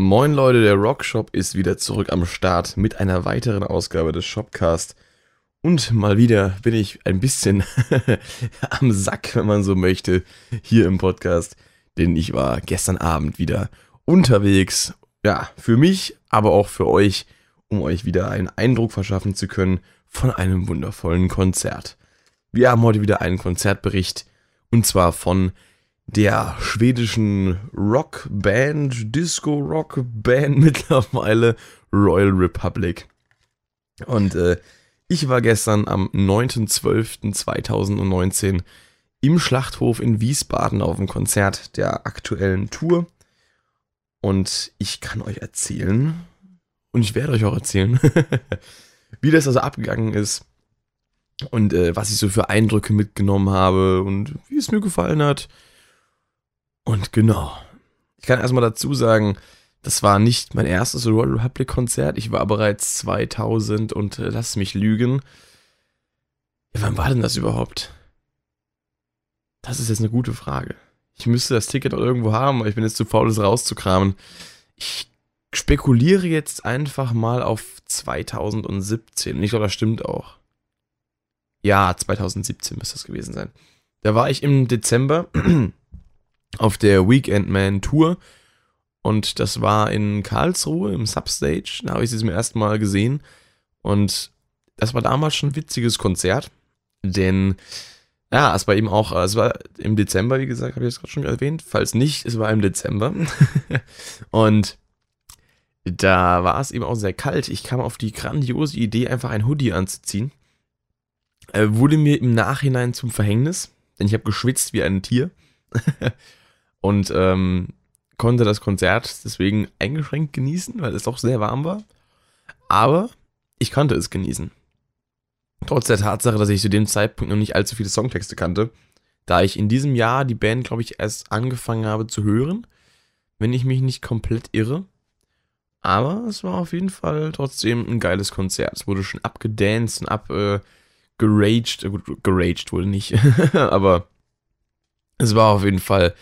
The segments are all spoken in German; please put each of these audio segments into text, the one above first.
Moin Leute, der Rockshop ist wieder zurück am Start mit einer weiteren Ausgabe des Shopcast. Und mal wieder bin ich ein bisschen am Sack, wenn man so möchte, hier im Podcast. Denn ich war gestern Abend wieder unterwegs. Ja, für mich, aber auch für euch, um euch wieder einen Eindruck verschaffen zu können von einem wundervollen Konzert. Wir haben heute wieder einen Konzertbericht und zwar von der schwedischen Rockband, Disco-Rock-Band mittlerweile Royal Republic. Und äh, ich war gestern am 9.12.2019 im Schlachthof in Wiesbaden auf dem Konzert der aktuellen Tour. Und ich kann euch erzählen, und ich werde euch auch erzählen, wie das also abgegangen ist und äh, was ich so für Eindrücke mitgenommen habe und wie es mir gefallen hat. Und genau. Ich kann erstmal dazu sagen, das war nicht mein erstes Royal Republic Konzert. Ich war bereits 2000 und äh, lass mich lügen. Ja, wann war denn das überhaupt? Das ist jetzt eine gute Frage. Ich müsste das Ticket auch irgendwo haben, aber ich bin jetzt zu faul, es rauszukramen. Ich spekuliere jetzt einfach mal auf 2017. Ich glaube, das stimmt auch. Ja, 2017 müsste das gewesen sein. Da war ich im Dezember auf der Weekend Man Tour und das war in Karlsruhe im Substage. Da habe ich sie zum ersten Mal gesehen und das war damals schon ein witziges Konzert, denn ja, es war eben auch, es war im Dezember, wie gesagt, habe ich das gerade schon erwähnt. Falls nicht, es war im Dezember. und da war es eben auch sehr kalt. Ich kam auf die grandiose Idee, einfach ein Hoodie anzuziehen. Er wurde mir im Nachhinein zum Verhängnis, denn ich habe geschwitzt wie ein Tier. und ähm, konnte das Konzert deswegen eingeschränkt genießen, weil es doch sehr warm war. Aber ich konnte es genießen. Trotz der Tatsache, dass ich zu dem Zeitpunkt noch nicht allzu viele Songtexte kannte, da ich in diesem Jahr die Band, glaube ich, erst angefangen habe zu hören, wenn ich mich nicht komplett irre. Aber es war auf jeden Fall trotzdem ein geiles Konzert. Es wurde schon abgedanced und abgeraged. Äh, geraged wurde nicht, aber es war auf jeden Fall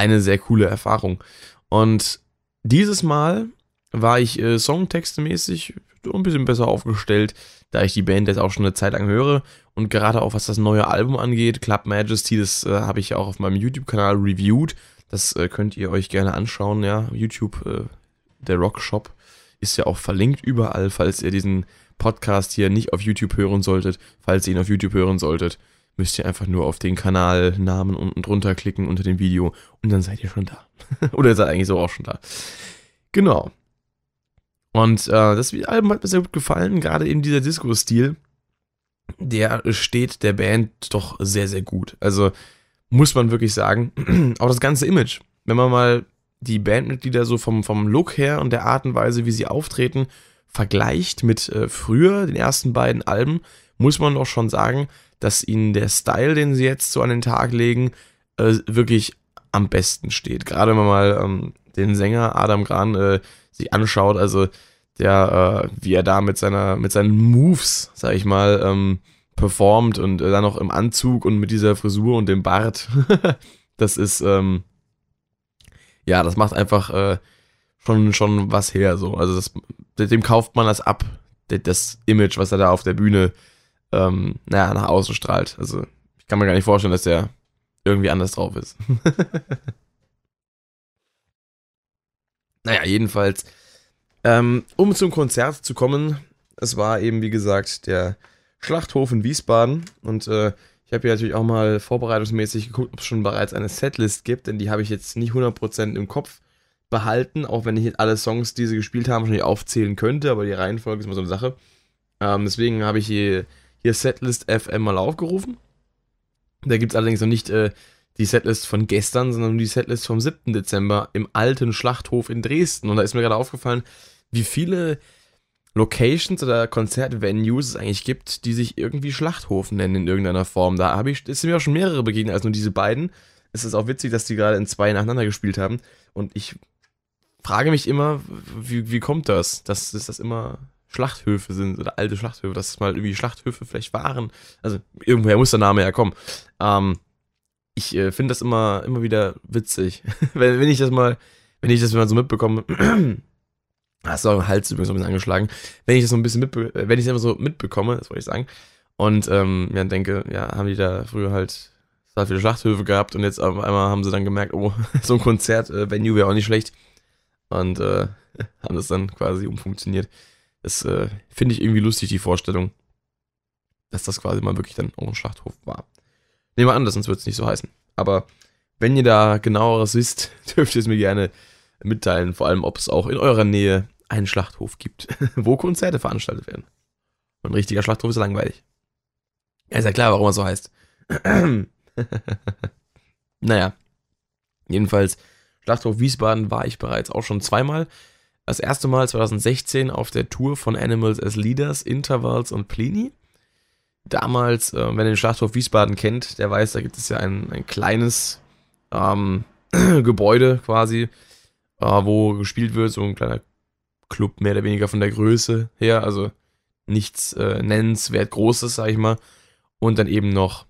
eine sehr coole Erfahrung. Und dieses Mal war ich äh, songtextemäßig ein bisschen besser aufgestellt, da ich die Band jetzt auch schon eine Zeit lang höre und gerade auch was das neue Album angeht, Club Majesty, das äh, habe ich ja auch auf meinem YouTube-Kanal reviewed. Das äh, könnt ihr euch gerne anschauen, ja. YouTube, äh, der Rock Shop, ist ja auch verlinkt überall, falls ihr diesen Podcast hier nicht auf YouTube hören solltet. Falls ihr ihn auf YouTube hören solltet, müsst ihr einfach nur auf den Kanalnamen unten drunter klicken unter dem Video und dann seid ihr schon da. Oder ihr seid eigentlich so auch schon da. Genau. Und äh, das Album hat mir sehr gut gefallen, gerade eben dieser Disco-Stil, der steht der Band doch sehr, sehr gut. Also muss man wirklich sagen, auch das ganze Image, wenn man mal die Bandmitglieder so vom, vom Look her und der Art und Weise, wie sie auftreten, vergleicht mit äh, früher, den ersten beiden Alben, muss man doch schon sagen, dass ihnen der Style, den sie jetzt so an den Tag legen, äh, wirklich am besten steht. Gerade wenn man mal ähm, den Sänger Adam Gran äh, sich anschaut, also der, äh, wie er da mit seiner, mit seinen Moves, sag ich mal, ähm, performt und äh, dann noch im Anzug und mit dieser Frisur und dem Bart. das ist, ähm, ja, das macht einfach äh, schon, schon was her, so. Also das, dem kauft man das ab, das Image, was er da auf der Bühne ähm, naja, nach außen strahlt. Also ich kann mir gar nicht vorstellen, dass der irgendwie anders drauf ist. naja, jedenfalls, ähm, um zum Konzert zu kommen, es war eben, wie gesagt, der Schlachthof in Wiesbaden und äh, ich habe hier natürlich auch mal vorbereitungsmäßig geguckt, ob es schon bereits eine Setlist gibt, denn die habe ich jetzt nicht 100% im Kopf behalten, auch wenn ich jetzt alle Songs, die sie gespielt haben, schon nicht aufzählen könnte, aber die Reihenfolge ist immer so eine Sache. Ähm, deswegen habe ich hier hier Setlist FM mal aufgerufen. Da gibt es allerdings noch nicht äh, die Setlist von gestern, sondern die Setlist vom 7. Dezember im alten Schlachthof in Dresden. Und da ist mir gerade aufgefallen, wie viele Locations oder Konzertvenues es eigentlich gibt, die sich irgendwie Schlachthof nennen in irgendeiner Form. Da habe ich, es sind mir auch schon mehrere begegnet als nur diese beiden. Es ist auch witzig, dass die gerade in zwei nacheinander gespielt haben. Und ich frage mich immer, wie, wie kommt das, dass, dass das immer Schlachthöfe sind oder alte Schlachthöfe, dass es mal irgendwie Schlachthöfe vielleicht waren. Also irgendwoher muss der Name ja kommen. Ähm, ich äh, finde das immer, immer wieder witzig. wenn, wenn ich das mal, wenn ich das mal so mitbekomme, hast du auch Hals übrigens ein bisschen angeschlagen, wenn ich das so ein bisschen mitbe wenn ich das immer so mitbekomme, das wollte ich sagen, und ähm, ja, denke, ja, haben die da früher halt total viele Schlachthöfe gehabt und jetzt auf einmal haben sie dann gemerkt, oh, so ein Konzert-Venue äh, wäre auch nicht schlecht. Und äh, haben das dann quasi umfunktioniert. Das äh, finde ich irgendwie lustig, die Vorstellung, dass das quasi mal wirklich dann auch ein Schlachthof war. Nehmen wir an, sonst wird es nicht so heißen. Aber wenn ihr da genaueres wisst, dürft ihr es mir gerne mitteilen, vor allem ob es auch in eurer Nähe einen Schlachthof gibt, wo Konzerte veranstaltet werden. Ein richtiger Schlachthof ist langweilig. Ja, ist ja klar, warum er so heißt. naja. Jedenfalls, Schlachthof Wiesbaden war ich bereits auch schon zweimal. Das erste Mal 2016 auf der Tour von Animals as Leaders, Intervals und Pliny. Damals, äh, wenn ihr den Schlachthof Wiesbaden kennt, der weiß, da gibt es ja ein, ein kleines ähm, Gebäude quasi, äh, wo gespielt wird, so ein kleiner Club, mehr oder weniger von der Größe her, also nichts äh, nennenswert Großes, sag ich mal und dann eben noch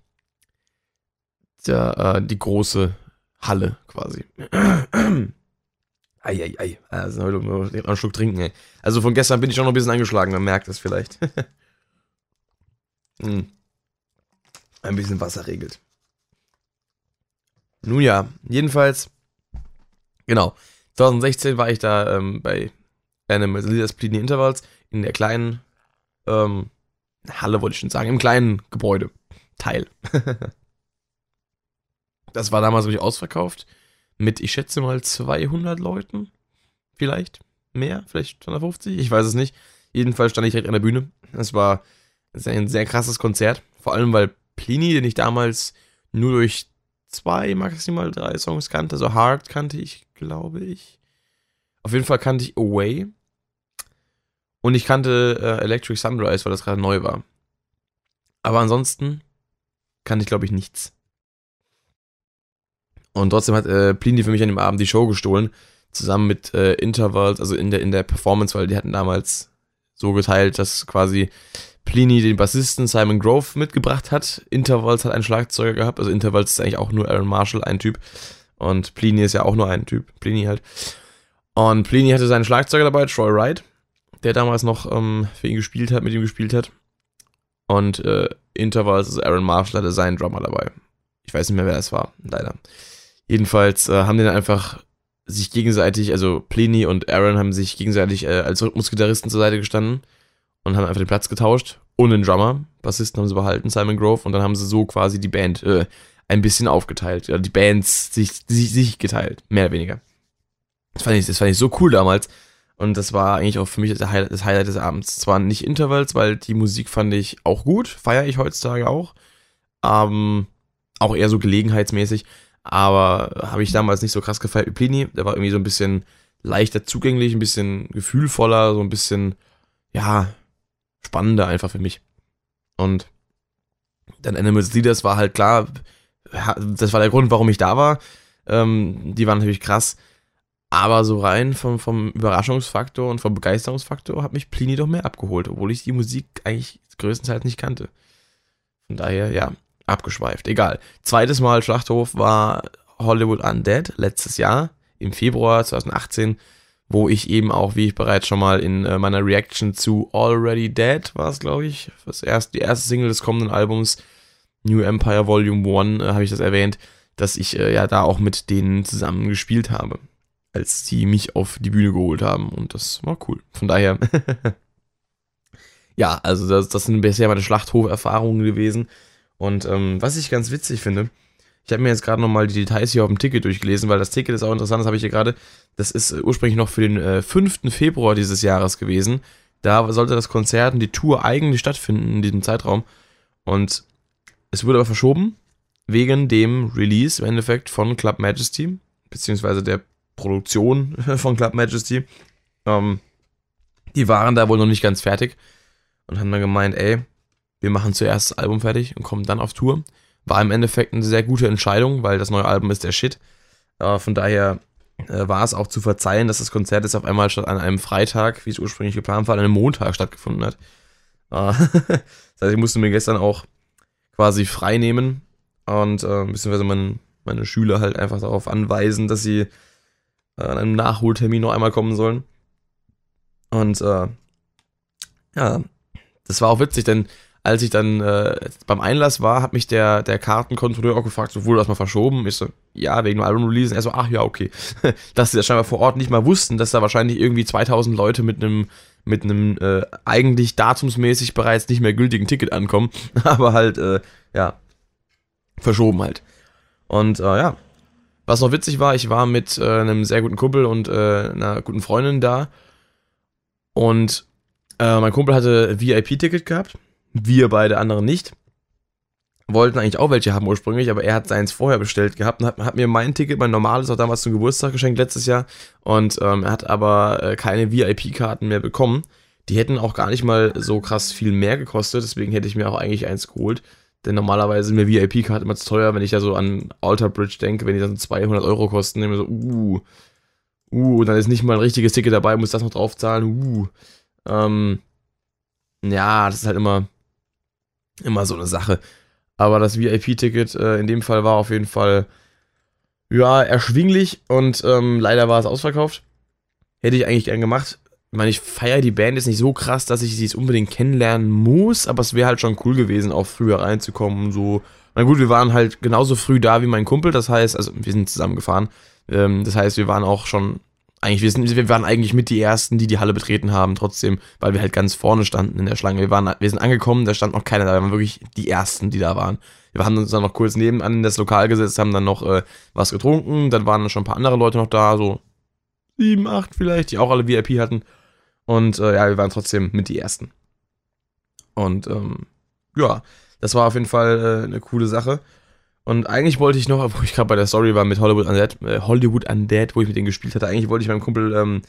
der, äh, die große Halle quasi. Eieiei, ei, ei. Also heute noch einen Schluck trinken, ey. Also von gestern bin ich auch noch ein bisschen angeschlagen, man merkt es vielleicht. hm. Ein bisschen Wasser regelt. Nun ja, jedenfalls, genau. 2016 war ich da ähm, bei einem Leaders Pliny Intervals in der kleinen ähm, Halle wollte ich schon sagen, im kleinen Gebäude. Teil. das war damals wirklich ausverkauft. Mit, ich schätze mal, 200 Leuten. Vielleicht mehr, vielleicht 250, ich weiß es nicht. Jedenfalls stand ich direkt an der Bühne. Es war ein sehr krasses Konzert. Vor allem, weil Plini, den ich damals nur durch zwei, maximal drei Songs kannte, so Hard kannte ich, glaube ich. Auf jeden Fall kannte ich Away. Und ich kannte äh, Electric Sunrise, weil das gerade neu war. Aber ansonsten kannte ich, glaube ich, nichts. Und trotzdem hat äh, Plini für mich an dem Abend die Show gestohlen, zusammen mit äh, Intervals, also in der, in der Performance, weil die hatten damals so geteilt, dass quasi Plini den Bassisten Simon Grove mitgebracht hat. Intervals hat einen Schlagzeuger gehabt, also Intervals ist eigentlich auch nur Aaron Marshall, ein Typ. Und Plini ist ja auch nur ein Typ, Plini halt. Und Plini hatte seinen Schlagzeuger dabei, Troy Wright der damals noch ähm, für ihn gespielt hat, mit ihm gespielt hat. Und äh, Intervals, also Aaron Marshall hatte seinen Drummer dabei. Ich weiß nicht mehr, wer das war, leider. Jedenfalls äh, haben die dann einfach sich gegenseitig, also Pliny und Aaron haben sich gegenseitig äh, als Rhythmusgitarristen zur Seite gestanden und haben einfach den Platz getauscht. Ohne den Drummer. Bassisten haben sie behalten, Simon Grove. Und dann haben sie so quasi die Band äh, ein bisschen aufgeteilt. Ja, die Bands sich, sich, sich geteilt. Mehr oder weniger. Das fand, ich, das fand ich so cool damals. Und das war eigentlich auch für mich das Highlight, das Highlight des Abends. Zwar nicht Intervals, weil die Musik fand ich auch gut, feiere ich heutzutage auch. Ähm, auch eher so gelegenheitsmäßig. Aber habe ich damals nicht so krass gefeiert wie Plini. Der war irgendwie so ein bisschen leichter zugänglich, ein bisschen gefühlvoller, so ein bisschen, ja, spannender einfach für mich. Und dann Animals Leaders war halt klar, das war der Grund, warum ich da war. Ähm, die waren natürlich krass. Aber so rein vom, vom Überraschungsfaktor und vom Begeisterungsfaktor hat mich Plini doch mehr abgeholt, obwohl ich die Musik eigentlich größtenteils nicht kannte. Von daher, ja, abgeschweift. Egal. Zweites Mal Schlachthof war Hollywood Undead letztes Jahr, im Februar 2018, wo ich eben auch, wie ich bereits schon mal in äh, meiner Reaction zu Already Dead war es, glaube ich, das erste, die erste Single des kommenden Albums, New Empire Volume 1, äh, habe ich das erwähnt, dass ich äh, ja da auch mit denen zusammen gespielt habe als sie mich auf die Bühne geholt haben. Und das war cool. Von daher, ja, also das, das sind bisher meine Schlachthof-Erfahrungen gewesen. Und ähm, was ich ganz witzig finde, ich habe mir jetzt gerade nochmal die Details hier auf dem Ticket durchgelesen, weil das Ticket ist auch interessant, das habe ich hier gerade. Das ist äh, ursprünglich noch für den äh, 5. Februar dieses Jahres gewesen. Da sollte das Konzert und die Tour eigentlich stattfinden in diesem Zeitraum. Und es wurde aber verschoben wegen dem Release im Endeffekt von Club Majesty, beziehungsweise der Produktion von Club Majesty. Ähm, die waren da wohl noch nicht ganz fertig und haben dann gemeint, ey, wir machen zuerst das Album fertig und kommen dann auf Tour. War im Endeffekt eine sehr gute Entscheidung, weil das neue Album ist der Shit. Äh, von daher äh, war es auch zu verzeihen, dass das Konzert jetzt auf einmal statt an einem Freitag, wie es ursprünglich geplant war, an einem Montag stattgefunden hat. Äh, das heißt, ich musste mir gestern auch quasi frei nehmen und äh, beziehungsweise mein, meine Schüler halt einfach darauf anweisen, dass sie äh, an einem Nachholtermin noch einmal kommen sollen. Und äh, ja, das war auch witzig, denn als ich dann äh, beim Einlass war, hat mich der, der Kartenkontrolleur auch gefragt, so wurde das mal verschoben? Ich so, ja, wegen dem Album-Release. Er so, ach ja, okay. Dass sie das scheinbar vor Ort nicht mal wussten, dass da wahrscheinlich irgendwie 2000 Leute mit einem mit einem äh, eigentlich datumsmäßig bereits nicht mehr gültigen Ticket ankommen, aber halt, äh, ja, verschoben halt. Und äh, ja, was noch witzig war, ich war mit äh, einem sehr guten Kumpel und äh, einer guten Freundin da und äh, mein Kumpel hatte VIP-Ticket gehabt, wir beide anderen nicht. Wollten eigentlich auch welche haben ursprünglich, aber er hat seins vorher bestellt gehabt und hat, hat mir mein Ticket, mein normales, auch damals zum Geburtstag geschenkt letztes Jahr. Und ähm, er hat aber äh, keine VIP-Karten mehr bekommen. Die hätten auch gar nicht mal so krass viel mehr gekostet, deswegen hätte ich mir auch eigentlich eins geholt. Denn normalerweise sind mir VIP-Karten immer zu teuer, wenn ich ja so an Alter Bridge denke, wenn die dann 200 Euro kosten, nehme ich so, uh, uh, dann ist nicht mal ein richtiges Ticket dabei, muss das noch draufzahlen, uh. Ähm, ja, das ist halt immer, immer so eine Sache. Aber das VIP-Ticket äh, in dem Fall war auf jeden Fall, ja, erschwinglich und ähm, leider war es ausverkauft. Hätte ich eigentlich gern gemacht. Ich meine, ich feiere die Band jetzt nicht so krass, dass ich sie jetzt unbedingt kennenlernen muss, aber es wäre halt schon cool gewesen, auch früher reinzukommen so. Na gut, wir waren halt genauso früh da wie mein Kumpel, das heißt, also wir sind zusammengefahren. Ähm, das heißt, wir waren auch schon eigentlich, wir, sind, wir waren eigentlich mit die Ersten, die die Halle betreten haben, trotzdem, weil wir halt ganz vorne standen in der Schlange. Wir, waren, wir sind angekommen, da stand noch keiner da, wir waren wirklich die Ersten, die da waren. Wir haben uns dann noch kurz nebenan in das Lokal gesetzt, haben dann noch äh, was getrunken, dann waren schon ein paar andere Leute noch da, so sieben, acht vielleicht, die auch alle VIP hatten. Und äh, ja, wir waren trotzdem mit die Ersten. Und ähm, ja, das war auf jeden Fall äh, eine coole Sache. Und eigentlich wollte ich noch, wo ich gerade bei der Story war mit Hollywood Undead, äh, Hollywood Undead, wo ich mit denen gespielt hatte, eigentlich wollte ich meinem Kumpel, ähm,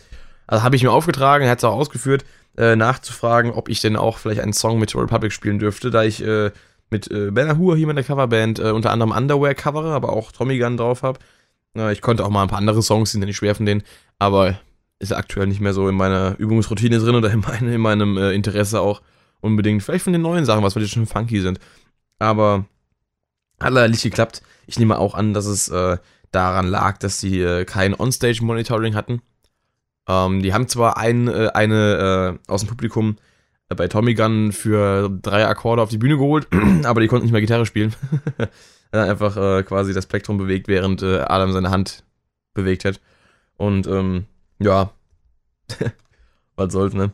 also habe ich mir aufgetragen, er hat es auch ausgeführt, äh, nachzufragen, ob ich denn auch vielleicht einen Song mit Republic spielen dürfte, da ich äh, mit äh, Ben Hur hier mit der Coverband äh, unter anderem Underwear covere, aber auch Tommy Gun drauf habe. Ich konnte auch mal ein paar andere Songs, sind ja nicht schwer von denen, aber ist aktuell nicht mehr so in meiner Übungsroutine drin oder in, meine, in meinem äh, Interesse auch unbedingt. Vielleicht von den neuen Sachen, was weil die schon funky sind. Aber hat leider nicht geklappt. Ich nehme auch an, dass es äh, daran lag, dass sie äh, kein On-Stage-Monitoring hatten. Ähm, die haben zwar ein, äh, eine äh, aus dem Publikum äh, bei Tommy Gun für drei Akkorde auf die Bühne geholt, aber die konnten nicht mehr Gitarre spielen. hat einfach äh, quasi das Plektrum bewegt, während Adam seine Hand bewegt hat. Und ähm, ja, was soll's, ne?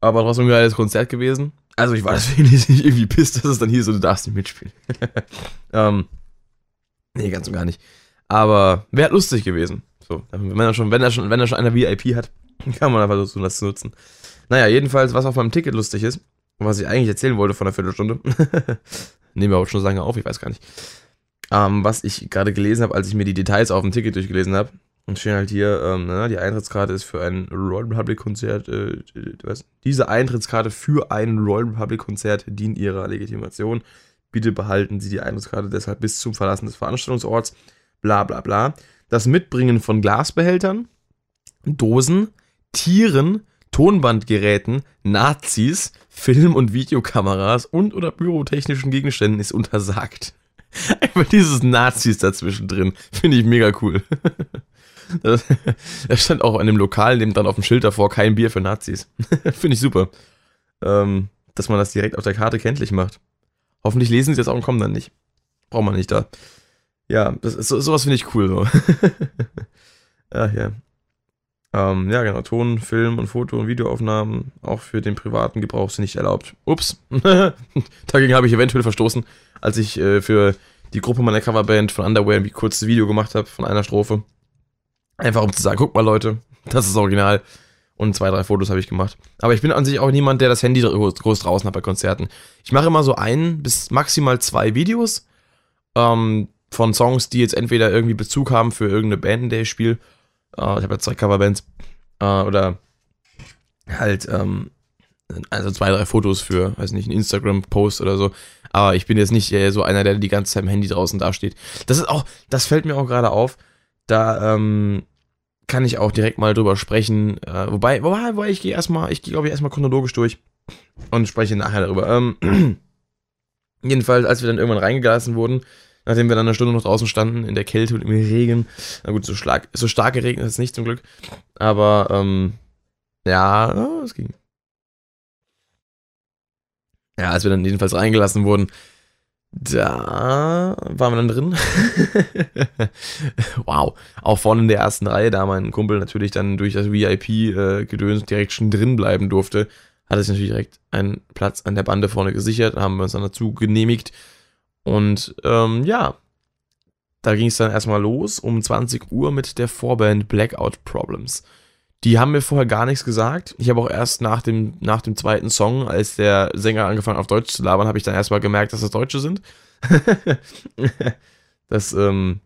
Aber trotzdem ein geiles Konzert gewesen. Also ich war deswegen nicht irgendwie pisst, dass es dann hier so, du darfst nicht mitspielen. ähm, nee, ganz und gar nicht. Aber wäre lustig gewesen. So, wenn er schon, wenn er schon, wenn er schon einer VIP hat, kann man einfach versuchen, das zu nutzen. Naja, jedenfalls, was auf meinem Ticket lustig ist, was ich eigentlich erzählen wollte von einer Viertelstunde, nehmen wir auch schon so lange auf, ich weiß gar nicht. Ähm, was ich gerade gelesen habe, als ich mir die Details auf dem Ticket durchgelesen habe, und stehen halt hier, ähm, na, die Eintrittskarte ist für ein Royal Republic Konzert, äh, was? Diese Eintrittskarte für ein Royal Republic Konzert dient ihrer Legitimation. Bitte behalten Sie die Eintrittskarte deshalb bis zum Verlassen des Veranstaltungsorts. Bla bla bla. Das Mitbringen von Glasbehältern, Dosen, Tieren, Tonbandgeräten, Nazis, Film- und Videokameras und oder pyrotechnischen Gegenständen ist untersagt. Einfach dieses Nazis dazwischen drin. Finde ich mega cool. Da stand auch in dem Lokal, dem dann auf dem Schild davor, kein Bier für Nazis. Finde ich super. Ähm, dass man das direkt auf der Karte kenntlich macht. Hoffentlich lesen sie das auch und kommen dann nicht. Braucht man nicht da. Ja, das ist, sowas finde ich cool. So. ja, ja. Ähm, ja, genau. Ton, Film und Foto- und Videoaufnahmen auch für den privaten Gebrauch sind nicht erlaubt. Ups. Dagegen habe ich eventuell verstoßen, als ich äh, für die Gruppe meiner Coverband von Underwear ein kurzes Video gemacht habe von einer Strophe. Einfach um zu sagen, guck mal Leute, das ist original. Und zwei, drei Fotos habe ich gemacht. Aber ich bin an sich auch niemand, der das Handy groß draußen hat bei Konzerten. Ich mache immer so ein bis maximal zwei Videos ähm, von Songs, die jetzt entweder irgendwie Bezug haben für irgendeine Band, in der ich spiele. Äh, ich habe ja zwei Coverbands. Äh, oder halt, ähm, also zwei, drei Fotos für, weiß nicht, einen Instagram-Post oder so. Aber ich bin jetzt nicht äh, so einer, der die ganze Zeit im Handy draußen dasteht. Das ist auch, das fällt mir auch gerade auf da ähm, kann ich auch direkt mal drüber sprechen. Äh, wobei, wobei, ich gehe erstmal, ich gehe glaube ich erstmal chronologisch durch und spreche nachher darüber. Ähm, jedenfalls, als wir dann irgendwann reingelassen wurden, nachdem wir dann eine Stunde noch draußen standen, in der Kälte und im Regen. Na gut, so, schlag, so stark geregnet ist es nicht zum Glück. Aber ähm, ja, es ging. Ja, als wir dann jedenfalls reingelassen wurden, da waren wir dann drin. wow. Auch vorne in der ersten Reihe, da mein Kumpel natürlich dann durch das VIP-Gedöns äh, direkt schon drin bleiben durfte, hat er sich natürlich direkt einen Platz an der Bande vorne gesichert, haben wir uns dann dazu genehmigt. Und ähm, ja, da ging es dann erstmal los um 20 Uhr mit der Vorband Blackout Problems. Die haben mir vorher gar nichts gesagt. Ich habe auch erst nach dem, nach dem zweiten Song, als der Sänger angefangen auf Deutsch zu labern, habe ich dann erstmal gemerkt, dass das Deutsche sind. das ähm,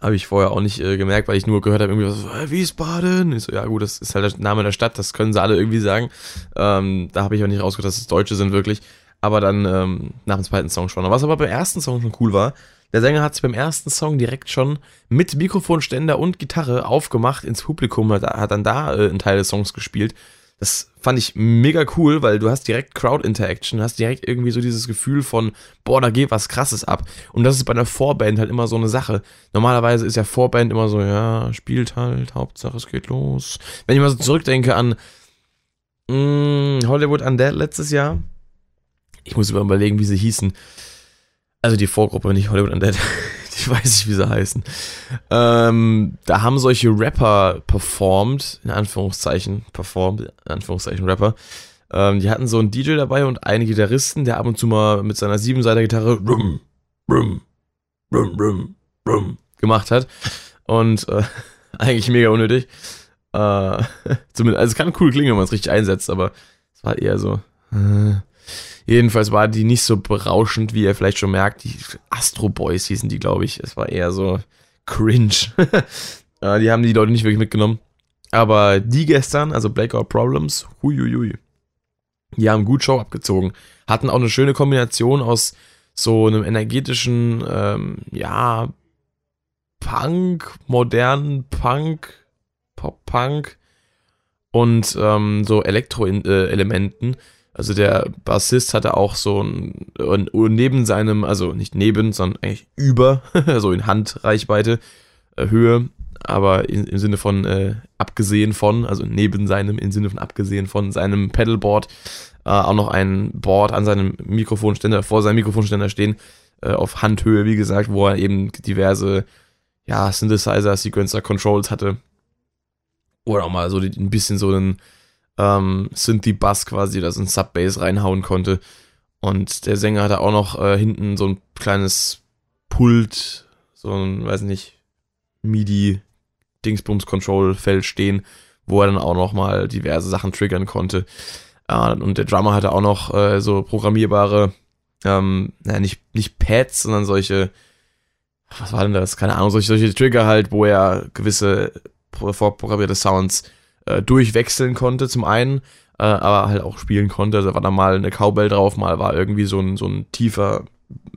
habe ich vorher auch nicht äh, gemerkt, weil ich nur gehört habe, irgendwie so, äh, Wiesbaden. Ich so, ja gut, das ist halt der Name der Stadt, das können sie alle irgendwie sagen. Ähm, da habe ich auch nicht rausgehört, dass es Deutsche sind, wirklich. Aber dann ähm, nach dem zweiten Song schon. Was aber beim ersten Song schon cool war, der Sänger hat sich beim ersten Song direkt schon mit Mikrofonständer und Gitarre aufgemacht ins Publikum, hat, dann da äh, einen Teil des Songs gespielt. Das fand ich mega cool, weil du hast direkt Crowd-Interaction, hast direkt irgendwie so dieses Gefühl von, boah, da geht was krasses ab. Und das ist bei einer Vorband halt immer so eine Sache. Normalerweise ist ja Vorband immer so, ja, spielt halt, Hauptsache es geht los. Wenn ich mal so zurückdenke an mh, mm, Hollywood Undead letztes Jahr, ich muss überlegen, wie sie hießen. Also die Vorgruppe, nicht Hollywood Undead. ich weiß nicht, wie sie heißen. Ähm, da haben solche Rapper performt, in Anführungszeichen, performt, in Anführungszeichen Rapper. Ähm, die hatten so einen DJ dabei und einen Gitarristen, der ab und zu mal mit seiner siebenseiter Gitarre rum, rum, rum, rum, rum gemacht hat. Und äh, eigentlich mega unnötig. Äh, zumindest, also es kann cool klingen, wenn man es richtig einsetzt, aber es war eher so. Äh, Jedenfalls war die nicht so berauschend, wie ihr vielleicht schon merkt. Die Astro Boys hießen die, glaube ich. Es war eher so cringe. die haben die Leute nicht wirklich mitgenommen. Aber die gestern, also Blackout Problems, huiuiui, die haben gut Show abgezogen. Hatten auch eine schöne Kombination aus so einem energetischen, ähm, ja, Punk, modernen Punk, Pop-Punk und ähm, so Elektro-Elementen. Äh, also der Bassist hatte auch so ein, neben seinem, also nicht neben, sondern eigentlich über, so in Handreichweite, äh, Höhe, aber in, im Sinne von äh, abgesehen von, also neben seinem, im Sinne von abgesehen von seinem Pedalboard, äh, auch noch ein Board an seinem Mikrofonständer, vor seinem Mikrofonständer stehen, äh, auf Handhöhe, wie gesagt, wo er eben diverse, ja, Synthesizer, Sequencer, Controls hatte. Oder auch mal so ein bisschen so einen ähm, Synthie-Bass quasi, da so ein Sub-Bass reinhauen konnte. Und der Sänger hatte auch noch äh, hinten so ein kleines Pult, so ein, weiß nicht, MIDI-Dingsbums-Control-Feld stehen, wo er dann auch noch mal diverse Sachen triggern konnte. Äh, und der Drummer hatte auch noch äh, so programmierbare, ähm, naja, nicht, nicht Pads, sondern solche, was war denn das? Keine Ahnung, solche, solche Trigger halt, wo er gewisse vorprogrammierte Sounds äh, durchwechseln konnte, zum einen, äh, aber halt auch spielen konnte. Also war da mal eine Cowbell drauf, mal war irgendwie so ein, so ein tiefer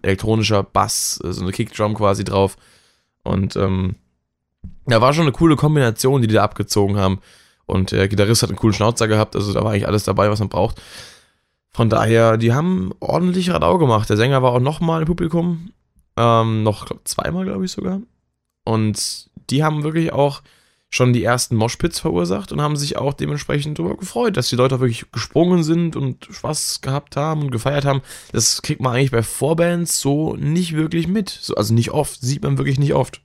elektronischer Bass, äh, so eine Kickdrum quasi drauf. Und ähm, da war schon eine coole Kombination, die die da abgezogen haben. Und der Gitarrist hat einen coolen Schnauzer gehabt, also da war eigentlich alles dabei, was man braucht. Von daher, die haben ordentlich Radau gemacht. Der Sänger war auch nochmal im Publikum. Ähm, noch glaub, zweimal, glaube ich sogar. Und die haben wirklich auch schon die ersten Moshpits verursacht und haben sich auch dementsprechend darüber gefreut, dass die Leute auch wirklich gesprungen sind und Spaß gehabt haben und gefeiert haben. Das kriegt man eigentlich bei Vorbands so nicht wirklich mit. So, also nicht oft, sieht man wirklich nicht oft.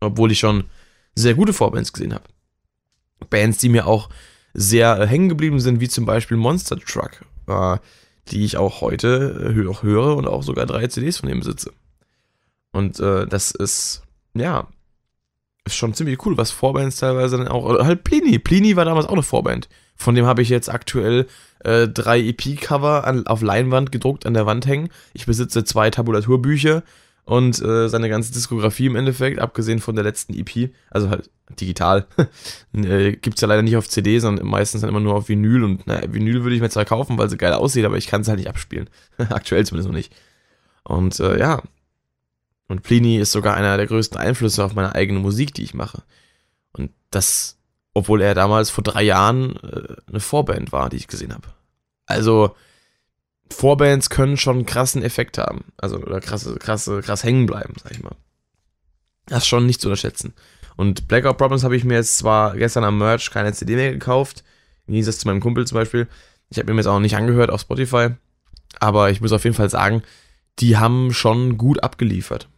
Obwohl ich schon sehr gute Vorbands gesehen habe. Bands, die mir auch sehr hängen geblieben sind, wie zum Beispiel Monster Truck, äh, die ich auch heute äh, höre und auch sogar drei CDs von dem besitze. Und äh, das ist, ja, ist schon ziemlich cool, was Vorbands teilweise dann auch. Oder halt Plini. Plini war damals auch eine Vorband. Von dem habe ich jetzt aktuell äh, drei EP-Cover auf Leinwand gedruckt an der Wand hängen. Ich besitze zwei Tabulaturbücher und äh, seine ganze Diskografie im Endeffekt, abgesehen von der letzten EP, also halt digital, äh, gibt es ja leider nicht auf CD, sondern meistens dann immer nur auf Vinyl und naja, Vinyl würde ich mir zwar kaufen, weil sie geil aussieht, aber ich kann es halt nicht abspielen. Aktuell zumindest noch nicht. Und äh, ja, und Pliny ist sogar einer der größten Einflüsse auf meine eigene Musik, die ich mache. Und das, obwohl er damals vor drei Jahren äh, eine Vorband war, die ich gesehen habe. Also, Vorbands können schon einen krassen Effekt haben. Also, oder krasse, krasse, krass hängen bleiben, sag ich mal. Das ist schon nicht zu unterschätzen. Und Blackout Problems habe ich mir jetzt zwar gestern am Merch keine CD mehr gekauft, im Gegensatz zu meinem Kumpel zum Beispiel. Ich habe mir jetzt auch nicht angehört auf Spotify. Aber ich muss auf jeden Fall sagen, die haben schon gut abgeliefert.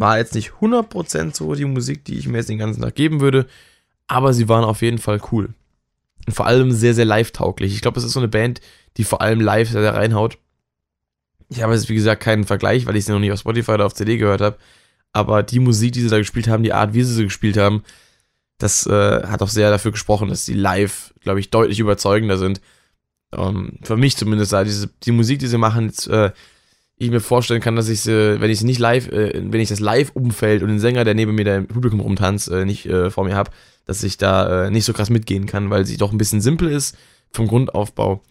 War jetzt nicht 100% so die Musik, die ich mir jetzt den ganzen Tag geben würde, aber sie waren auf jeden Fall cool. Und vor allem sehr, sehr live-tauglich. Ich glaube, es ist so eine Band, die vor allem live sehr, sehr reinhaut. Ich habe jetzt, wie gesagt, keinen Vergleich, weil ich sie noch nicht auf Spotify oder auf CD gehört habe. Aber die Musik, die sie da gespielt haben, die Art, wie sie sie gespielt haben, das äh, hat auch sehr dafür gesprochen, dass sie live, glaube ich, deutlich überzeugender sind. Um, ähm, für mich zumindest, da diese, die Musik, die sie machen, jetzt, äh, ich mir vorstellen kann, dass ich sie, wenn ich sie nicht live, äh, wenn ich das Live-Umfeld und den Sänger, der neben mir da im Publikum rumtanzt, äh, nicht äh, vor mir habe, dass ich da äh, nicht so krass mitgehen kann, weil sie doch ein bisschen simpel ist vom Grundaufbau.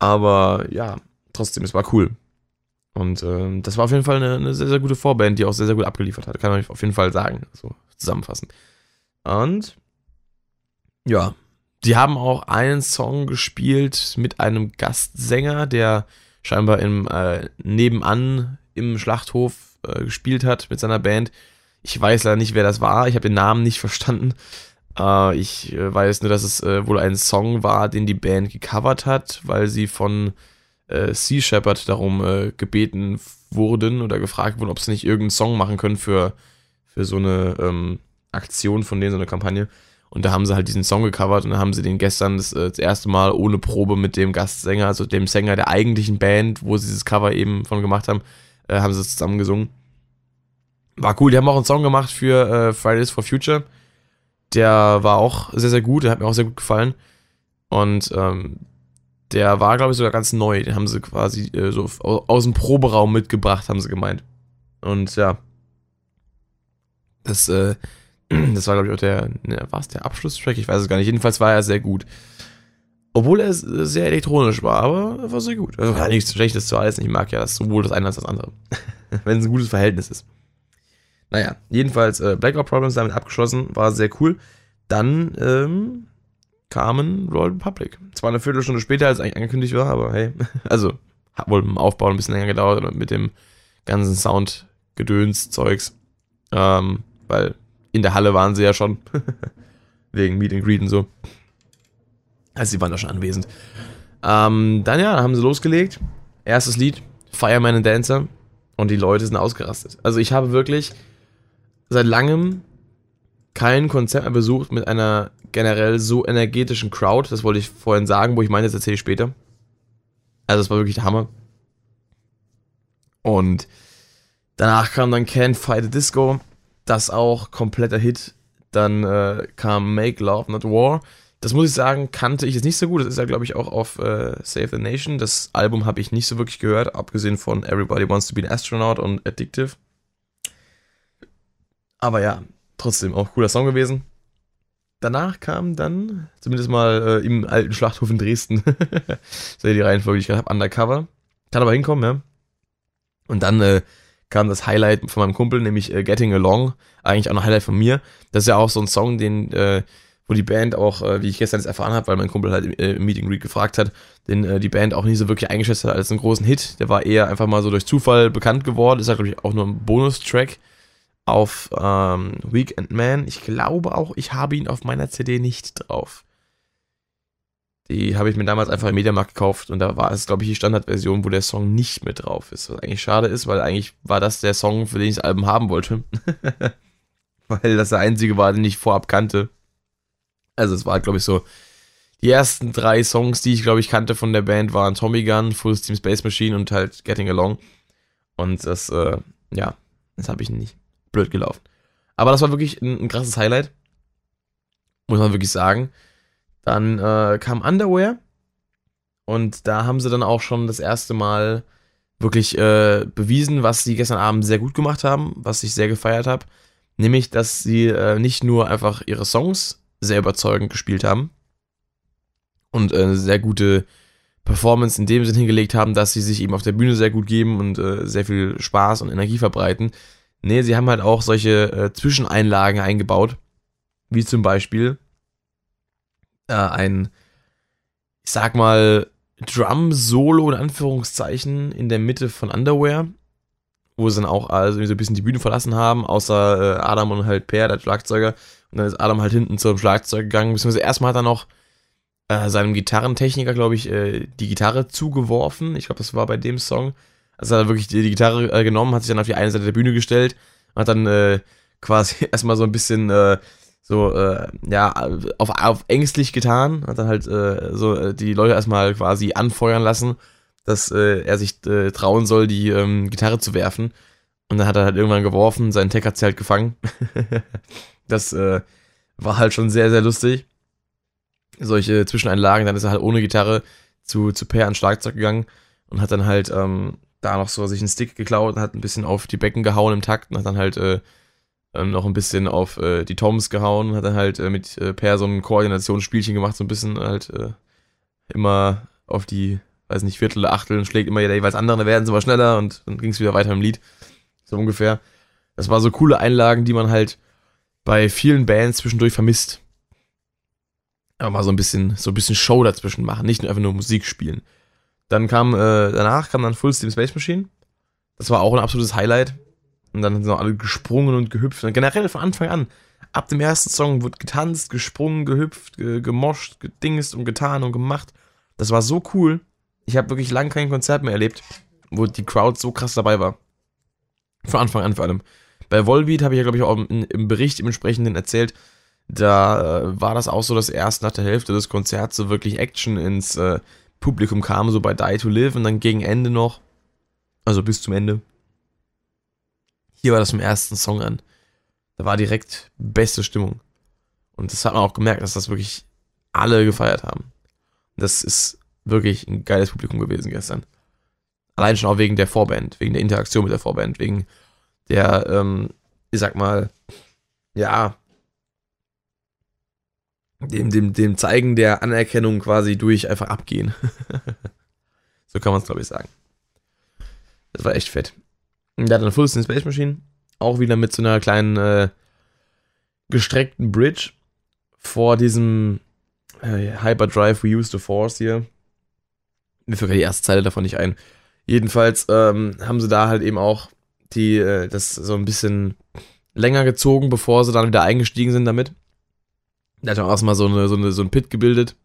Aber ja, trotzdem, es war cool. Und äh, das war auf jeden Fall eine, eine, sehr, sehr gute Vorband, die auch sehr, sehr gut abgeliefert hat. Kann ich auf jeden Fall sagen, so zusammenfassen. Und ja, die haben auch einen Song gespielt mit einem Gastsänger, der scheinbar im äh, nebenan im Schlachthof äh, gespielt hat mit seiner Band. Ich weiß leider nicht, wer das war. Ich habe den Namen nicht verstanden. Äh, ich äh, weiß nur, dass es äh, wohl ein Song war, den die Band gecovert hat, weil sie von äh, Sea Shepherd darum gebeten wurden oder gefragt wurden, ob sie nicht irgendeinen Song machen können für, für so eine ähm, Aktion von denen, so eine Kampagne. Und da haben sie halt diesen Song gecovert und dann haben sie den gestern das, äh, das, erste Mal ohne Probe mit dem Gastsänger, also dem Sänger der eigentlichen Band, wo sie dieses Cover eben von gemacht haben, äh, haben sie zusammen gesungen. War cool, die haben auch einen Song gemacht für äh, Fridays for Future. Der war auch sehr, sehr gut, der hat mir auch sehr gut gefallen. Und ähm, der war, glaube ich, sogar ganz neu. Den haben sie quasi äh, so aus dem Proberaum mitgebracht, haben sie gemeint. Und ja. Das, äh, das war, glaube ich, auch der, ne, war es der Abschlusstrack? Ich weiß es gar nicht. Jedenfalls war er sehr gut. Obwohl er sehr elektronisch war, aber er war sehr gut. Also war nichts Schlechtes zu heißen. Ich mag ja das sowohl das eine als das andere. Wenn es ein gutes Verhältnis ist. Naja, jedenfalls äh, Blackout Problems damit abgeschlossen, war sehr cool. Dann ähm, kamen Royal Republic. Zwar eine Viertelstunde später, als eigentlich angekündigt war, aber hey, also hat wohl im Aufbau ein bisschen länger gedauert und mit dem ganzen Sound-Gedöns-Zeugs. Ähm, weil in der Halle waren sie ja schon. Wegen Meet and Greet und so. Also sie waren da schon anwesend. Ähm, dann ja, haben sie losgelegt. Erstes Lied, Fireman and Dancer. Und die Leute sind ausgerastet. Also ich habe wirklich seit langem kein Konzert mehr besucht mit einer generell so energetischen Crowd. Das wollte ich vorhin sagen, wo ich meine, das erzähle ich später. Also es war wirklich der Hammer. Und danach kam dann Can't Fight the Disco das auch kompletter Hit. Dann äh, kam Make Love Not War. Das muss ich sagen, kannte ich jetzt nicht so gut. Das ist ja, glaube ich, auch auf äh, Save the Nation. Das Album habe ich nicht so wirklich gehört, abgesehen von Everybody Wants to Be an Astronaut und Addictive. Aber ja, trotzdem auch cooler Song gewesen. Danach kam dann, zumindest mal äh, im alten Schlachthof in Dresden, ist die Reihenfolge, die ich gerade habe, Undercover. Kann aber hinkommen, ja. Und dann äh, kam das Highlight von meinem Kumpel, nämlich äh, Getting Along, eigentlich auch ein Highlight von mir. Das ist ja auch so ein Song, den, äh, wo die Band auch, äh, wie ich gestern jetzt erfahren habe, weil mein Kumpel halt im, äh, im Meeting Read gefragt hat, den äh, die Band auch nicht so wirklich eingeschätzt hat als einen großen Hit. Der war eher einfach mal so durch Zufall bekannt geworden. Ist halt, glaube ich, auch nur ein Bonustrack auf ähm, Weekend Man. Ich glaube auch, ich habe ihn auf meiner CD nicht drauf. Die habe ich mir damals einfach im Mediamarkt gekauft und da war es, glaube ich, die Standardversion, wo der Song nicht mit drauf ist. Was eigentlich schade ist, weil eigentlich war das der Song, für den ich das Album haben wollte. weil das der einzige war, den ich vorab kannte. Also es war, glaube ich, so. Die ersten drei Songs, die ich, glaube ich, kannte von der Band, waren Tommy Gun, Full Steam Space Machine und halt Getting Along. Und das, äh, ja, das habe ich nicht. Blöd gelaufen. Aber das war wirklich ein, ein krasses Highlight. Muss man wirklich sagen. Dann äh, kam Underwear und da haben sie dann auch schon das erste Mal wirklich äh, bewiesen, was sie gestern Abend sehr gut gemacht haben, was ich sehr gefeiert habe. Nämlich, dass sie äh, nicht nur einfach ihre Songs sehr überzeugend gespielt haben und äh, sehr gute Performance in dem Sinn hingelegt haben, dass sie sich eben auf der Bühne sehr gut geben und äh, sehr viel Spaß und Energie verbreiten. Nee, sie haben halt auch solche äh, Zwischeneinlagen eingebaut, wie zum Beispiel äh, ein, ich sag mal, Drum-Solo in Anführungszeichen in der Mitte von Underwear, wo sie dann auch also so ein bisschen die Bühne verlassen haben, außer äh, Adam und halt Per, der Schlagzeuger. Und dann ist Adam halt hinten zum Schlagzeug gegangen, beziehungsweise erstmal hat er noch äh, seinem Gitarrentechniker, glaube ich, äh, die Gitarre zugeworfen. Ich glaube, das war bei dem Song. Also hat er wirklich die, die Gitarre äh, genommen, hat sich dann auf die eine Seite der Bühne gestellt und hat dann äh, quasi erstmal so ein bisschen äh, so, äh, ja, auf, auf ängstlich getan, hat dann halt äh, so äh, die Leute erstmal quasi anfeuern lassen, dass äh, er sich äh, trauen soll, die ähm, Gitarre zu werfen. Und dann hat er halt irgendwann geworfen, sein Tech hat sie halt gefangen. das äh, war halt schon sehr, sehr lustig. Solche Zwischeneinlagen, dann ist er halt ohne Gitarre zu, zu Per ans Schlagzeug gegangen und hat dann halt ähm, da noch so sich einen Stick geklaut und hat ein bisschen auf die Becken gehauen im Takt und hat dann halt äh, ähm, noch ein bisschen auf äh, die Toms gehauen, hat dann halt äh, mit äh, Per so ein Koordinationsspielchen gemacht, so ein bisschen halt äh, immer auf die, weiß nicht, Viertel, Achtel und schlägt immer der jeweils andere, dann werden sie mal schneller und dann ging es wieder weiter im Lied. So ungefähr. Das war so coole Einlagen, die man halt bei vielen Bands zwischendurch vermisst. Aber mal so ein bisschen, so ein bisschen Show dazwischen machen, nicht nur einfach nur Musik spielen. Dann kam, äh, danach kam dann Full Steam Space Machine. Das war auch ein absolutes Highlight. Und dann sind auch alle gesprungen und gehüpft. Und generell von Anfang an. Ab dem ersten Song wurde getanzt, gesprungen, gehüpft, ge gemoscht, gedingst und getan und gemacht. Das war so cool. Ich habe wirklich lange kein Konzert mehr erlebt, wo die Crowd so krass dabei war. Von Anfang an vor allem. Bei Volbeat habe ich ja, glaube ich, auch im, im, Bericht im entsprechenden erzählt, da äh, war das auch so, dass erst nach der Hälfte des Konzerts so wirklich Action ins äh, Publikum kam, so bei Die to Live und dann gegen Ende noch, also bis zum Ende, hier war das im ersten Song an. Da war direkt beste Stimmung. Und das hat man auch gemerkt, dass das wirklich alle gefeiert haben. Das ist wirklich ein geiles Publikum gewesen gestern. Allein schon auch wegen der Vorband, wegen der Interaktion mit der Vorband, wegen der, ähm, ich sag mal, ja, dem, dem, dem Zeigen der Anerkennung quasi durch einfach abgehen. so kann man es, glaube ich, sagen. Das war echt fett. Der hat eine Full Space Machine. Auch wieder mit so einer kleinen äh, gestreckten Bridge vor diesem äh, Hyperdrive We Use the Force hier. Mir fällt die erste Zeile davon nicht ein. Jedenfalls ähm, haben sie da halt eben auch die, äh, das so ein bisschen länger gezogen, bevor sie dann wieder eingestiegen sind damit. Da hat man erstmal so, eine, so, eine, so ein Pit gebildet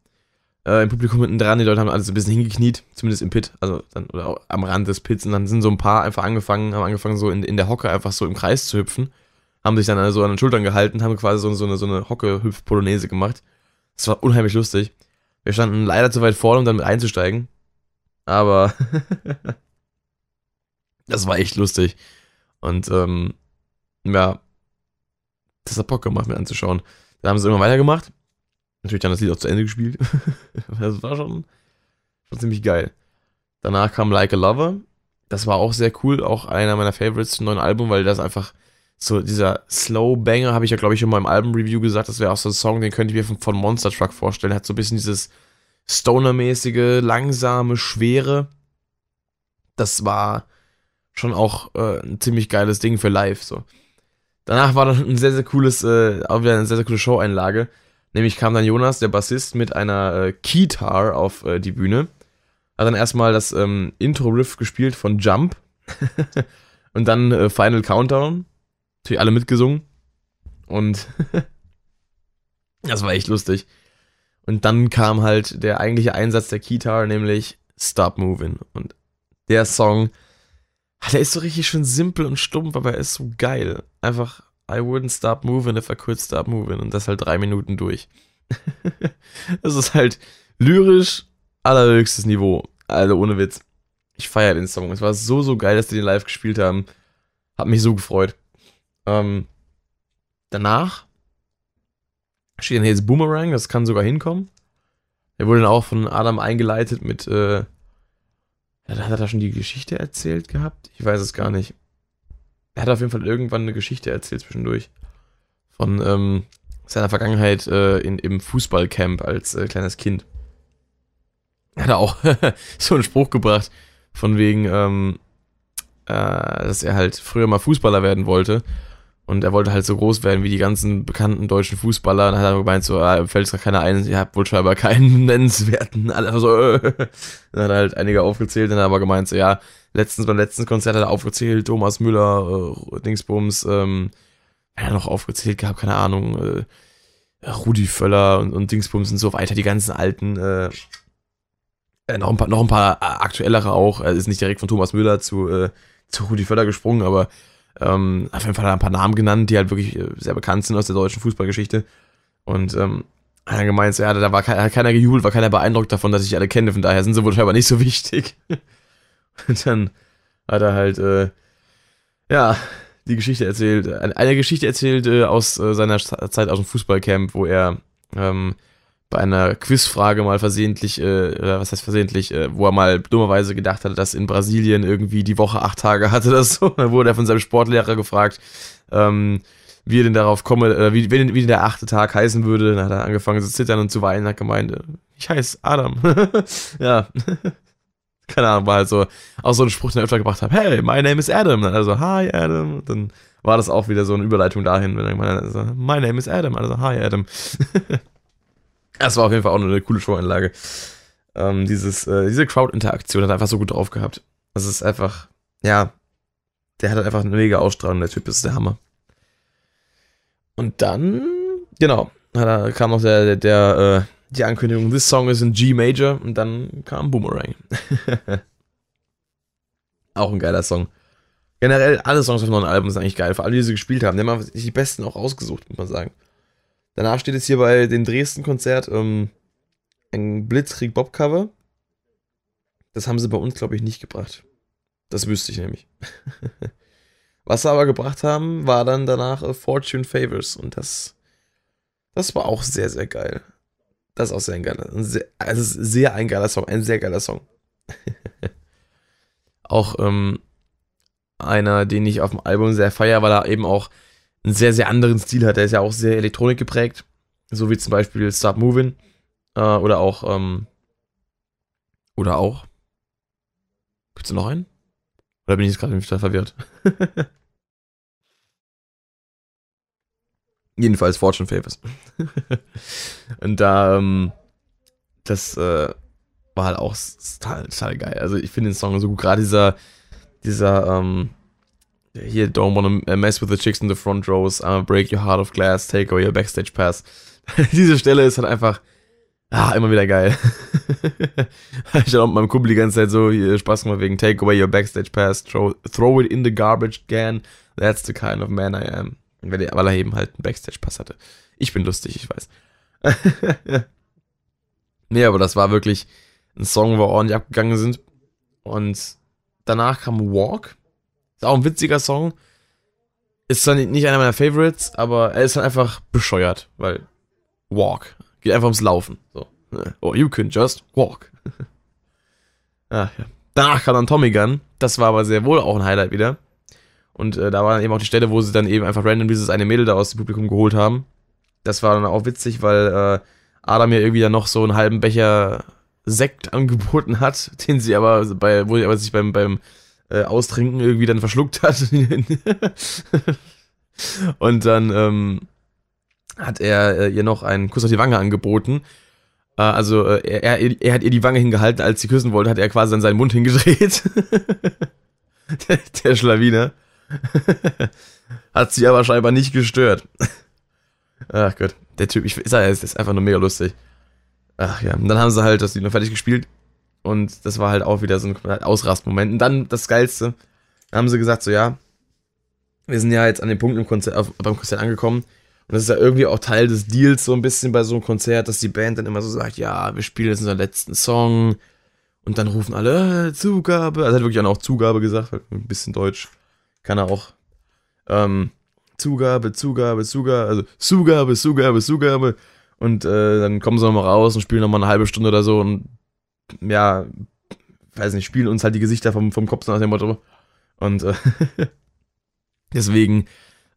äh, im Publikum hinten dran. Die Leute haben alles ein bisschen hingekniet, zumindest im Pit, also dann, oder am Rand des Pits. Und dann sind so ein paar einfach angefangen, haben angefangen, so in, in der Hocke einfach so im Kreis zu hüpfen. Haben sich dann also an den Schultern gehalten, haben quasi so, so eine, so eine Hocke-Hüpf-Polonaise gemacht. Das war unheimlich lustig. Wir standen leider zu weit vorne, um dann mit einzusteigen. Aber das war echt lustig. Und ähm, ja, das hat Bock gemacht, mir anzuschauen. Dann haben sie immer weitergemacht natürlich dann das Lied auch zu Ende gespielt. das war schon, schon ziemlich geil. Danach kam Like a Lover. Das war auch sehr cool, auch einer meiner Favorites zum neuen Album, weil das einfach so dieser Slow Banger, habe ich ja glaube ich schon mal im Album-Review gesagt, das wäre auch so ein Song, den könnte ich mir von, von Monster Truck vorstellen. Hat so ein bisschen dieses Stoner-mäßige, langsame, schwere. Das war schon auch äh, ein ziemlich geiles Ding für live, so. Danach war dann ein sehr, sehr cooles, äh, auch wieder eine sehr, sehr coole Show-Einlage. Nämlich kam dann Jonas, der Bassist, mit einer äh, Keytar auf äh, die Bühne. Hat dann erstmal das ähm, Intro-Riff gespielt von Jump. und dann äh, Final Countdown. Natürlich alle mitgesungen. Und das war echt lustig. Und dann kam halt der eigentliche Einsatz der Keytar, nämlich Stop Moving. Und der Song, der ist so richtig schön simpel und stumpf, aber er ist so geil. Einfach I wouldn't stop moving if I could stop moving. Und das halt drei Minuten durch. das ist halt lyrisch allerhöchstes Niveau. Also ohne Witz. Ich feiere den Song. Es war so, so geil, dass die den live gespielt haben. Hat mich so gefreut. Ähm, danach steht dann jetzt Boomerang. Das kann sogar hinkommen. Er wurde dann auch von Adam eingeleitet mit, äh, hat er da schon die Geschichte erzählt gehabt? Ich weiß es gar nicht er hat auf jeden Fall irgendwann eine Geschichte erzählt zwischendurch. Von ähm, seiner Vergangenheit äh, in, im Fußballcamp als äh, kleines Kind. Er hat auch so einen Spruch gebracht, von wegen, ähm, äh, dass er halt früher mal Fußballer werden wollte. Und er wollte halt so groß werden wie die ganzen bekannten deutschen Fußballer. Und hat er gemeint, so, ah, fällt es keiner ein, ihr habt wohl scheinbar keinen nennenswerten. Alle so, äh. Dann hat er halt einige aufgezählt, dann hat er aber gemeint, so, ja, letztens beim letzten Konzert hat er aufgezählt, Thomas Müller, äh, Dingsbums, ähm, hat er noch aufgezählt gehabt, keine Ahnung, äh, Rudi Völler und, und Dingsbums und so weiter, die ganzen alten, äh, äh, noch, ein paar, noch ein paar aktuellere auch, er ist nicht direkt von Thomas Müller zu, äh, zu Rudi Völler gesprungen, aber ähm, auf jeden Fall hat er ein paar Namen genannt, die halt wirklich äh, sehr bekannt sind aus der deutschen Fußballgeschichte. Und ähm, hat er gemeint, ja, da war keiner, keiner gejubelt, war keiner beeindruckt davon, dass ich alle kenne, von daher sind sie wohl scheinbar nicht so wichtig. Und dann hat er halt, äh, ja, die Geschichte erzählt, eine Geschichte erzählt äh, aus äh, seiner Zeit aus dem Fußballcamp, wo er ähm, bei einer Quizfrage mal versehentlich, äh, oder was heißt versehentlich, äh, wo er mal dummerweise gedacht hatte, dass in Brasilien irgendwie die Woche acht Tage hatte das so. Dann wurde er von seinem Sportlehrer gefragt, ähm, wie er denn darauf komme, äh, wie, wie, wie der achte Tag heißen würde. Dann hat er angefangen zu zittern und zu weinen, hat gemeint, äh, ich heiße Adam. ja. Keine Ahnung, war halt so, auch so ein Spruch, den er öfter gebracht hat, hey, my name is Adam. Also, hi Adam. Und dann war das auch wieder so eine Überleitung dahin, wenn er gemeint hat, my name is Adam. Also, hi Adam. Das war auf jeden Fall auch eine coole Show-Einlage. Ähm, dieses, äh, diese Crowd-Interaktion hat einfach so gut drauf gehabt. Das ist einfach, ja, der hat halt einfach eine mega Ausstrahlung, der Typ ist der Hammer. Und dann, genau, da kam noch der, der, der äh, die Ankündigung, this song is in G Major und dann kam Boomerang. auch ein geiler Song. Generell, alle Songs auf neuen Album sind eigentlich geil, vor allem die, sie gespielt haben. Die haben die besten auch rausgesucht, muss man sagen. Danach steht es hier bei dem Dresden-Konzert ähm, ein Blitzkrieg-Bob-Cover. Das haben sie bei uns, glaube ich, nicht gebracht. Das wüsste ich nämlich. Was sie aber gebracht haben, war dann danach äh, Fortune Favors. Und das, das war auch sehr, sehr geil. Das ist auch sehr ein geiler, ein sehr, also sehr ein geiler Song, ein sehr geiler Song. auch ähm, einer, den ich auf dem Album sehr feier, weil er eben auch einen sehr, sehr anderen Stil hat. Der ist ja auch sehr Elektronik geprägt. So wie zum Beispiel Start Moving. Äh, oder auch, ähm, oder auch. Gibt's da noch einen? Oder bin ich jetzt gerade verwirrt? Jedenfalls Fortune Favors. und da, ähm, das äh, war halt auch total, total geil. Also ich finde den Song so gut. Gerade dieser, dieser, ähm, hier, don't wanna mess with the chicks in the front rows, I'ma break your heart of glass, take away your backstage pass. Diese Stelle ist halt einfach, ah, immer wieder geil. ich habe mit meinem Kumpel die ganze Zeit so hier Spaß gemacht wegen take away your backstage pass, throw, throw it in the garbage can, that's the kind of man I am. Weil er eben halt einen Backstage-Pass hatte. Ich bin lustig, ich weiß. nee, aber das war wirklich ein Song, wo wir ordentlich abgegangen sind. Und danach kam Walk. Ist auch ein witziger Song. Ist zwar nicht einer meiner Favorites, aber er ist dann einfach bescheuert, weil walk. Geht einfach ums Laufen. So. Oh, you can just walk. ah, ja. Danach kam dann Tommy Gun. Das war aber sehr wohl auch ein Highlight wieder. Und äh, da war dann eben auch die Stelle, wo sie dann eben einfach random dieses eine Mädel da aus dem Publikum geholt haben. Das war dann auch witzig, weil äh, Adam mir irgendwie dann noch so einen halben Becher Sekt angeboten hat, den sie aber bei, wo sie aber sich beim, beim äh, Austrinken irgendwie dann verschluckt hat. und dann ähm, hat er äh, ihr noch einen Kuss auf die Wange angeboten. Äh, also äh, er, er, er, hat ihr die Wange hingehalten, als sie küssen wollte, hat er quasi dann seinen Mund hingedreht. der, der Schlawiner. hat sie aber scheinbar nicht gestört. Ach Gott, der Typ, ich sag, ist, ist einfach nur mega lustig. Ach ja, und dann haben sie halt das Lied noch fertig gespielt und das war halt auch wieder so ein Ausrastmoment. Und dann das Geilste, dann haben sie gesagt, so ja, wir sind ja jetzt an dem Punkt im Konzert, auf, beim Konzert angekommen. Und das ist ja irgendwie auch Teil des Deals so ein bisschen bei so einem Konzert, dass die Band dann immer so sagt, ja, wir spielen jetzt unseren letzten Song. Und dann rufen alle, äh, Zugabe. Also hat wirklich auch Zugabe gesagt, ein bisschen Deutsch. Kann er auch. Ähm, Zugabe, Zugabe, Zugabe, also Zugabe, Zugabe, Zugabe. Und äh, dann kommen sie nochmal raus und spielen nochmal eine halbe Stunde oder so und ja, weiß nicht, spielen uns halt die Gesichter vom, vom Kopf nach dem Motto. Und äh, deswegen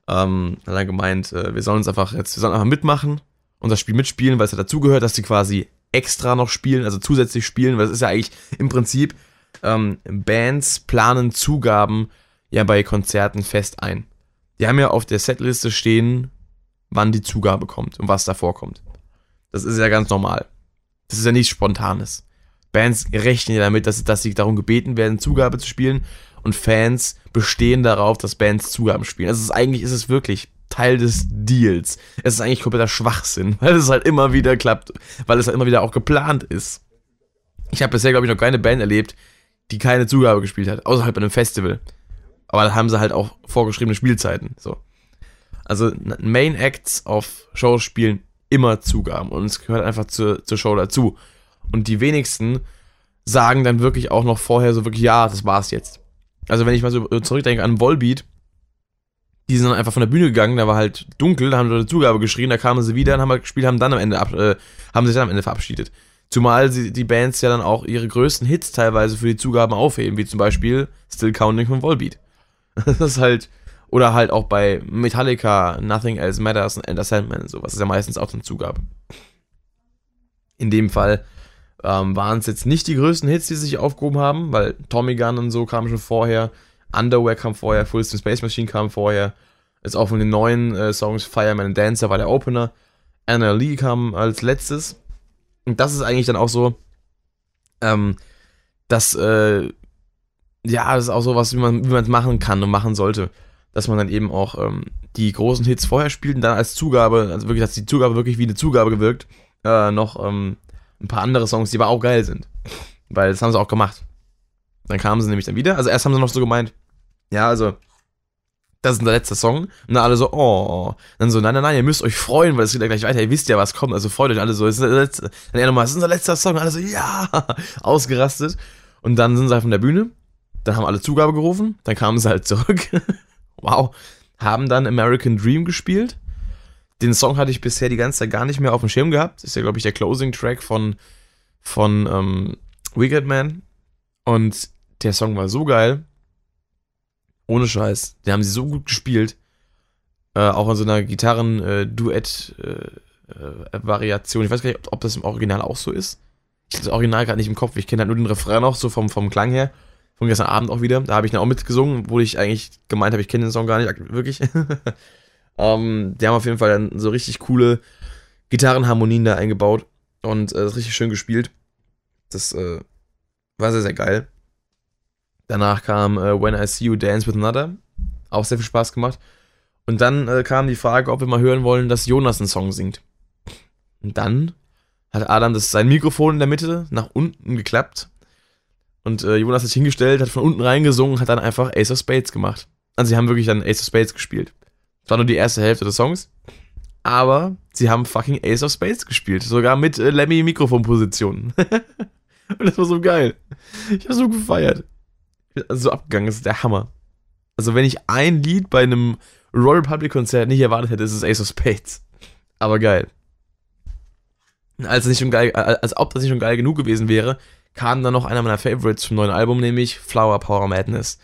ähm, hat er gemeint, äh, wir sollen uns einfach jetzt, wir sollen einfach mitmachen und das Spiel mitspielen, weil es ja dazugehört, dass sie quasi extra noch spielen, also zusätzlich spielen, weil es ist ja eigentlich im Prinzip, ähm, Bands planen Zugaben ja bei Konzerten fest ein. die haben ja auf der Setliste stehen, wann die Zugabe kommt und was da vorkommt. Das ist ja ganz normal. Das ist ja nichts Spontanes. Bands rechnen ja damit, dass, dass sie darum gebeten werden, Zugabe zu spielen und Fans bestehen darauf, dass Bands Zugaben spielen. Also eigentlich ist es wirklich Teil des Deals. Es ist eigentlich kompletter Schwachsinn, weil es halt immer wieder klappt, weil es halt immer wieder auch geplant ist. Ich habe bisher, glaube ich, noch keine Band erlebt, die keine Zugabe gespielt hat, außer bei einem Festival. Aber da haben sie halt auch vorgeschriebene Spielzeiten. So. Also Main Acts auf Shows spielen immer Zugaben und es gehört einfach zur, zur Show dazu. Und die wenigsten sagen dann wirklich auch noch vorher so wirklich, ja, das war's jetzt. Also wenn ich mal so zurückdenke an Volbeat, die sind dann einfach von der Bühne gegangen, da war halt dunkel, da haben sie eine Zugabe geschrien, da kamen sie wieder und haben halt gespielt, haben dann am Ende ab, äh, haben sich dann am Ende verabschiedet. Zumal sie, die Bands ja dann auch ihre größten Hits teilweise für die Zugaben aufheben, wie zum Beispiel Still Counting von Volbeat. Das ist halt, oder halt auch bei Metallica, Nothing Else Matters und Enter Sandman und sowas. Das ist ja meistens auch eine Zugabe. In dem Fall ähm, waren es jetzt nicht die größten Hits, die sich aufgehoben haben, weil Tommy Gun und so kam schon vorher, Underwear kam vorher, Full Steam Space Machine kam vorher. Ist auch von den neuen äh, Songs Fireman and Dancer war der Opener. Anna Lee kam als letztes. Und das ist eigentlich dann auch so, ähm, dass, äh, ja, das ist auch so was, wie man es machen kann und machen sollte. Dass man dann eben auch ähm, die großen Hits vorher spielt und dann als Zugabe, also wirklich, dass die Zugabe wirklich wie eine Zugabe gewirkt, äh, noch ähm, ein paar andere Songs, die aber auch geil sind. Weil das haben sie auch gemacht. Dann kamen sie nämlich dann wieder. Also erst haben sie noch so gemeint, ja, also, das ist unser letzter Song. Und dann alle so, oh. Dann so, nein, nein, nein, ihr müsst euch freuen, weil es geht ja gleich weiter. Ihr wisst ja, was kommt. Also freut euch alle so. Dann er nochmal, das ist unser letzter Song. Und alle so, ja, ausgerastet. Und dann sind sie halt von der Bühne. Dann haben alle Zugabe gerufen. Dann kamen sie halt zurück. wow. Haben dann American Dream gespielt. Den Song hatte ich bisher die ganze Zeit gar nicht mehr auf dem Schirm gehabt. Ist ja, glaube ich, der Closing-Track von, von ähm, Wicked Man. Und der Song war so geil. Ohne Scheiß. Die haben sie so gut gespielt. Äh, auch in so einer Gitarren-Duett-Variation. Äh, äh, ich weiß gar nicht, ob, das im Original auch so ist. Ich habe das Original gerade nicht im Kopf. Ich kenne halt nur den Refrain noch, so vom, vom Klang her. Von gestern Abend auch wieder. Da habe ich dann auch mitgesungen, wo ich eigentlich gemeint habe, ich kenne den Song gar nicht wirklich. ähm, die haben auf jeden Fall dann so richtig coole Gitarrenharmonien da eingebaut und äh, richtig schön gespielt. Das äh, war sehr, sehr geil. Danach kam äh, When I See You Dance with Another. Auch sehr viel Spaß gemacht. Und dann äh, kam die Frage, ob wir mal hören wollen, dass Jonas einen Song singt. Und dann hat Adam das, sein Mikrofon in der Mitte nach unten geklappt. Und äh, Jonas hat sich hingestellt, hat von unten reingesungen hat dann einfach Ace of Spades gemacht. Also sie haben wirklich dann Ace of Spades gespielt. Das war nur die erste Hälfte des Songs. Aber sie haben fucking Ace of Spades gespielt. Sogar mit äh, Lemmy Mikrofonpositionen. und das war so geil. Ich habe so gefeiert so abgegangen. Das ist der Hammer. Also, wenn ich ein Lied bei einem Royal Public Konzert nicht erwartet hätte, ist es Ace of Spades. Aber geil. Als, nicht schon geil, als ob das nicht schon geil genug gewesen wäre, kam dann noch einer meiner Favorites vom neuen Album, nämlich Flower Power Madness.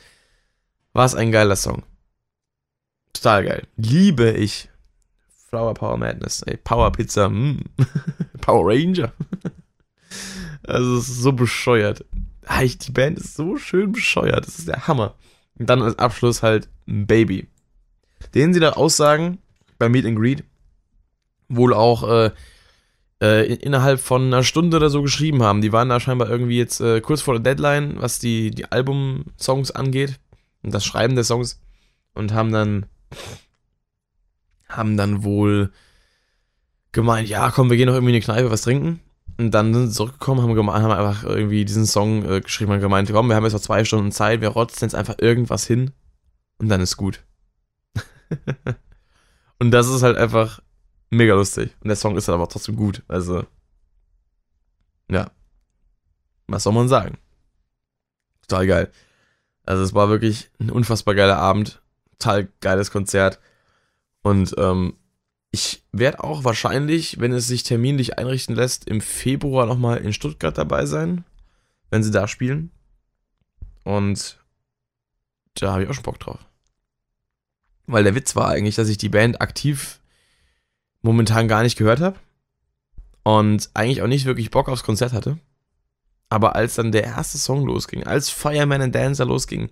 Was ein geiler Song. Total geil. Liebe ich. Flower Power Madness. Ey, Power Pizza. Mm. Power Ranger. also, es ist so bescheuert die Band ist so schön bescheuert. Das ist der Hammer. Und dann als Abschluss halt Baby. Den sie da aussagen bei Meet and Greet wohl auch äh, äh, innerhalb von einer Stunde oder so geschrieben haben. Die waren da scheinbar irgendwie jetzt äh, kurz vor der Deadline, was die, die Album-Songs angeht und das Schreiben der Songs und haben dann haben dann wohl gemeint, ja, komm, wir gehen noch irgendwie in die Kneipe was trinken. Und dann sind sie zurückgekommen, haben, haben einfach irgendwie diesen Song äh, geschrieben und gemeint, komm, wir haben jetzt noch zwei Stunden Zeit, wir rotzen jetzt einfach irgendwas hin und dann ist gut. und das ist halt einfach mega lustig. Und der Song ist halt aber trotzdem gut. Also, ja. Was soll man sagen? Total geil. Also es war wirklich ein unfassbar geiler Abend. Total geiles Konzert. Und ähm, ich werde auch wahrscheinlich, wenn es sich terminlich einrichten lässt, im Februar nochmal in Stuttgart dabei sein, wenn sie da spielen. Und da habe ich auch schon Bock drauf. Weil der Witz war eigentlich, dass ich die Band aktiv momentan gar nicht gehört habe. Und eigentlich auch nicht wirklich Bock aufs Konzert hatte. Aber als dann der erste Song losging, als Fireman and Dancer losging,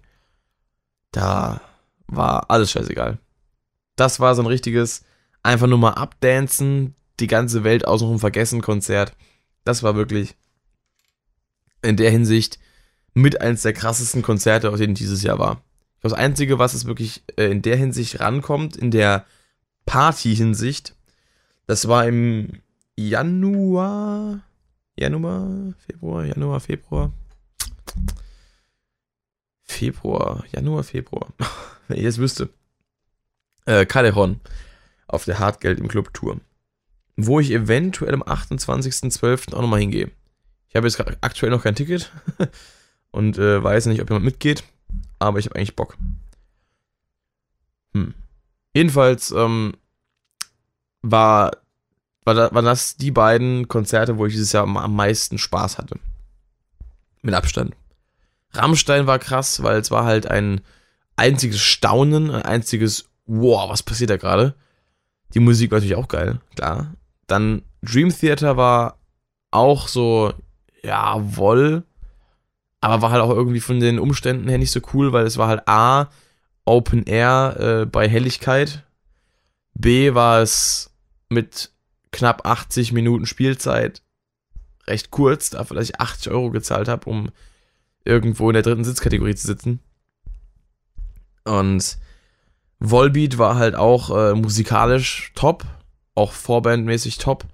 da war alles scheißegal. Das war so ein richtiges, einfach nur mal abdancen, die ganze Welt außenrum vergessen Konzert. Das war wirklich in der Hinsicht mit eins der krassesten Konzerte, auf denen dieses Jahr war. Das Einzige, was es wirklich äh, in der Hinsicht rankommt, in der Party-Hinsicht, das war im Januar, Januar, Februar, Januar, Februar. Februar, Januar, Februar. Wenn ich es wüsste. Äh, Calderon auf der Hartgeld im Club Tour. Wo ich eventuell am 28.12. auch nochmal hingehe. Ich habe jetzt aktuell noch kein Ticket und äh, weiß nicht, ob jemand mitgeht, aber ich habe eigentlich Bock. Hm. Jedenfalls ähm, war, war, da, waren das die beiden Konzerte, wo ich dieses Jahr am meisten Spaß hatte. Mit Abstand. Rammstein war krass, weil es war halt ein einziges Staunen, ein einziges Wow, was passiert da gerade? Die Musik war natürlich auch geil, klar. Dann Dream Theater war auch so, ja, woll, aber war halt auch irgendwie von den Umständen her nicht so cool, weil es war halt A, Open Air äh, bei Helligkeit, B war es mit knapp 80 Minuten Spielzeit recht kurz, dass ich 80 Euro gezahlt habe, um irgendwo in der dritten Sitzkategorie zu sitzen. Und Volbeat war halt auch äh, musikalisch top, auch vorbandmäßig top,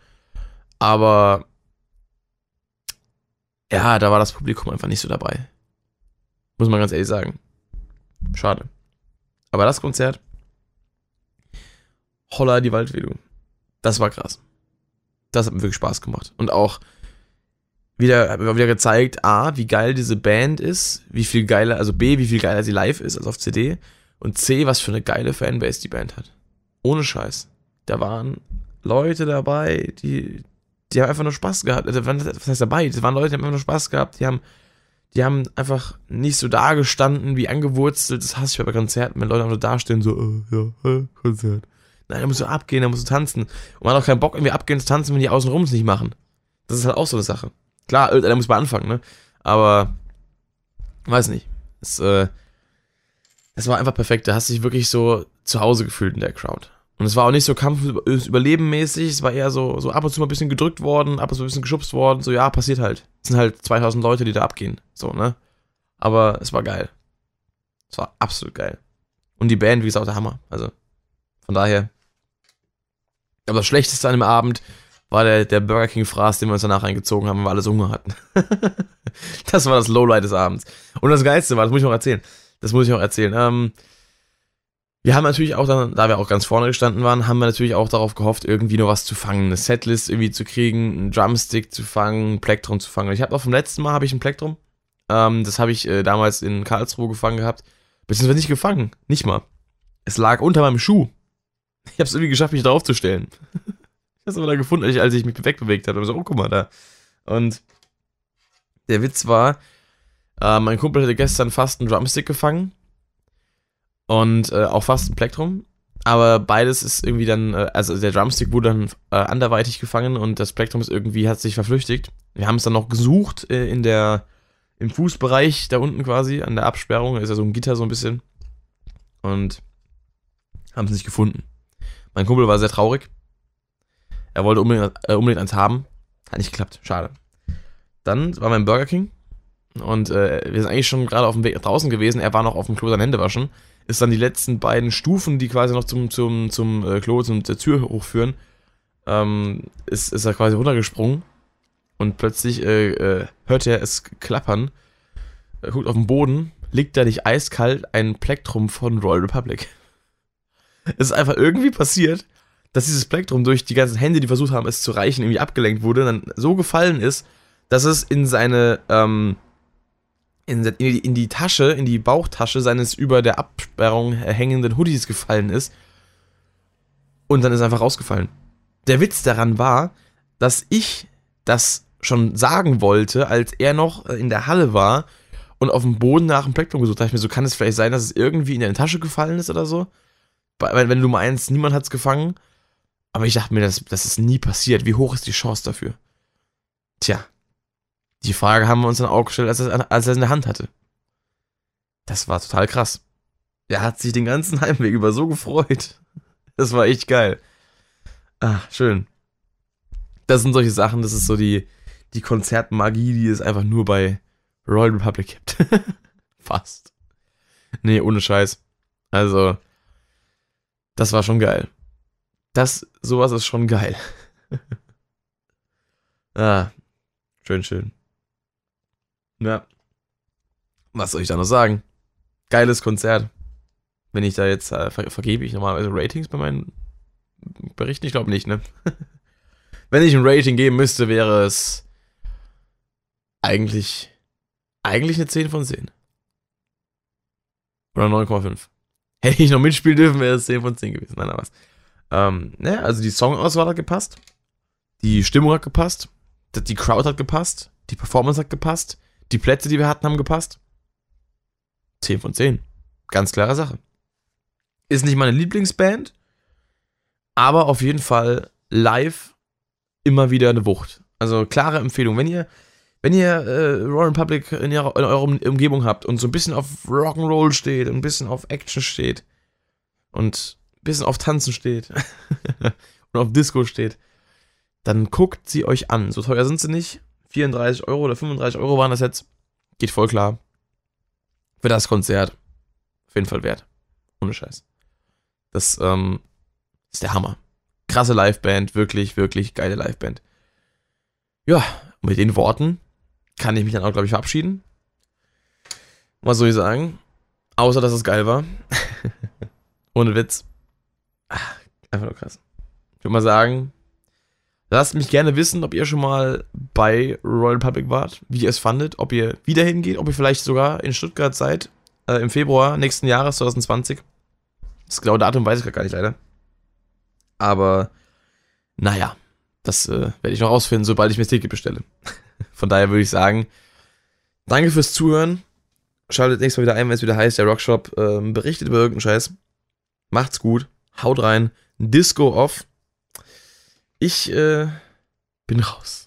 aber ja, da war das Publikum einfach nicht so dabei. Muss man ganz ehrlich sagen. Schade. Aber das Konzert, Holla die Waldwedung, das war krass. Das hat mir wirklich Spaß gemacht. Und auch wieder, wieder gezeigt, A, wie geil diese Band ist, wie viel geiler, also B, wie viel geiler sie live ist als auf CD und C, was für eine geile Fanbase die Band hat. Ohne Scheiß. Da waren Leute dabei, die, die haben einfach nur Spaß gehabt. Also, was heißt dabei? Das waren Leute, die haben einfach nur Spaß gehabt, die haben, die haben einfach nicht so dagestanden wie angewurzelt. Das hasse ich bei Konzerten, wenn Leute einfach so dastehen, so, äh, ja, äh, Konzert. Nein, da musst du abgehen, da musst du tanzen. Und man hat auch keinen Bock, irgendwie abgehen zu tanzen, wenn die außenrum es nicht machen. Das ist halt auch so eine Sache. Klar, da muss man anfangen, ne? Aber, weiß nicht. Es, äh, es war einfach perfekt. Da hast du dich wirklich so zu Hause gefühlt in der Crowd. Und es war auch nicht so kampfüberlebenmäßig, es war eher so, so ab und zu mal ein bisschen gedrückt worden, ab und zu ein bisschen geschubst worden, so ja, passiert halt. Es sind halt 2000 Leute, die da abgehen, so, ne? Aber es war geil. Es war absolut geil. Und die Band, wie gesagt, der Hammer. Also, von daher. Aber das Schlechteste an dem Abend war der, der Burger King Fraß, den wir uns danach reingezogen haben, weil wir alles Hunger hatten. das war das Lowlight des Abends. Und das Geilste war, das muss ich noch erzählen. Das muss ich noch erzählen. Ähm, wir haben natürlich auch dann, da wir auch ganz vorne gestanden waren, haben wir natürlich auch darauf gehofft, irgendwie nur was zu fangen, eine Setlist irgendwie zu kriegen, einen Drumstick zu fangen, ein Plektrum zu fangen. Ich habe auch vom letzten Mal habe ich ein Plektrum. Ähm, das habe ich äh, damals in Karlsruhe gefangen gehabt, beziehungsweise nicht gefangen, nicht mal. Es lag unter meinem Schuh. Ich habe es irgendwie geschafft, mich darauf zu stellen. Ich habe es aber da gefunden, als ich, als ich mich wegbewegt habe. So, oh, guck mal da. Und der Witz war, äh, mein Kumpel hatte gestern fast einen Drumstick gefangen. Und äh, auch fast ein Plektrum. Aber beides ist irgendwie dann, äh, also der Drumstick wurde dann äh, anderweitig gefangen und das Plektrum ist irgendwie, hat sich verflüchtigt. Wir haben es dann noch gesucht äh, in der, im Fußbereich da unten quasi, an der Absperrung. Da ist ja so ein Gitter so ein bisschen. Und haben es nicht gefunden. Mein Kumpel war sehr traurig. Er wollte unbedingt, äh, unbedingt eins haben. Hat nicht geklappt. Schade. Dann war mein Burger King. Und äh, wir sind eigentlich schon gerade auf dem Weg draußen gewesen. Er war noch auf dem Klo sein Hände waschen. Ist dann die letzten beiden Stufen, die quasi noch zum, zum, zum äh, Klo, zum der Tür hochführen, ähm, ist, ist er quasi runtergesprungen. Und plötzlich äh, äh, hört er es klappern. Er guckt auf den Boden, liegt da nicht eiskalt ein Plektrum von Royal Republic. es ist einfach irgendwie passiert, dass dieses Plektrum durch die ganzen Hände, die versucht haben, es zu reichen, irgendwie abgelenkt wurde, dann so gefallen ist, dass es in seine, ähm, in, die, in die Tasche, in die Bauchtasche seines über der Absperrung hängenden Hoodies gefallen ist. Und dann ist er einfach rausgefallen. Der Witz daran war, dass ich das schon sagen wollte, als er noch in der Halle war und auf dem Boden nach dem Plektrum gesucht hat. Ich mir so, kann es vielleicht sein, dass es irgendwie in deine Tasche gefallen ist oder so? Weil, wenn du meinst, niemand hat es gefangen, aber ich dachte mir, das, das ist nie passiert. Wie hoch ist die Chance dafür? Tja, die Frage haben wir uns dann auch gestellt, als er, es in der Hand hatte. Das war total krass. Er hat sich den ganzen Heimweg über so gefreut. das war echt geil. Ah, schön. Das sind solche Sachen, das ist so die, die Konzertmagie, die es einfach nur bei Royal Republic gibt. Fast. Nee, ohne Scheiß. Also, das war schon geil. Das, sowas ist schon geil. ah, schön, schön. Ja. Was soll ich da noch sagen? Geiles Konzert. Wenn ich da jetzt, äh, ver vergebe ich normalerweise Ratings bei meinen Berichten? Ich glaube nicht, ne? Wenn ich ein Rating geben müsste, wäre es eigentlich, eigentlich eine 10 von 10. Oder 9,5. Hätte ich noch mitspielen dürfen, wäre es 10 von 10 gewesen. Nein, aber was. Ähm, ne, also die Songauswahl hat gepasst. Die Stimmung hat gepasst. Die Crowd hat gepasst. Die Performance hat gepasst. Die Plätze, die wir hatten, haben gepasst. 10 von 10. Ganz klare Sache. Ist nicht meine Lieblingsband, aber auf jeden Fall live immer wieder eine Wucht. Also klare Empfehlung. Wenn ihr, wenn ihr äh, Royal Republic in, ihrer, in eurer Umgebung habt und so ein bisschen auf Rock'n'Roll steht, ein bisschen auf Action steht und bisschen auf Tanzen steht und auf Disco steht, dann guckt sie euch an. So teuer sind sie nicht. 34 Euro oder 35 Euro waren das jetzt. Geht voll klar. Für das Konzert. Auf jeden Fall wert. Ohne Scheiß. Das ähm, ist der Hammer. Krasse Liveband, wirklich, wirklich geile Liveband. Ja, mit den Worten kann ich mich dann auch, glaube ich, verabschieden. Was soll ich sagen? Außer, dass es geil war. Ohne Witz. Ach, einfach nur krass. Ich würde mal sagen, lasst mich gerne wissen, ob ihr schon mal bei Royal Public wart, wie ihr es fandet, ob ihr wieder hingeht, ob ihr vielleicht sogar in Stuttgart seid, äh, im Februar nächsten Jahres 2020. Das genaue Datum weiß ich gar nicht leider. Aber naja, das äh, werde ich noch rausfinden, sobald ich mir das Ticket bestelle. Von daher würde ich sagen, danke fürs Zuhören. Schaltet nächstes Mal wieder ein, wenn es wieder heißt, der Rockshop äh, berichtet über irgendeinen Scheiß. Macht's gut, haut rein, Disco off. Ich äh, bin raus.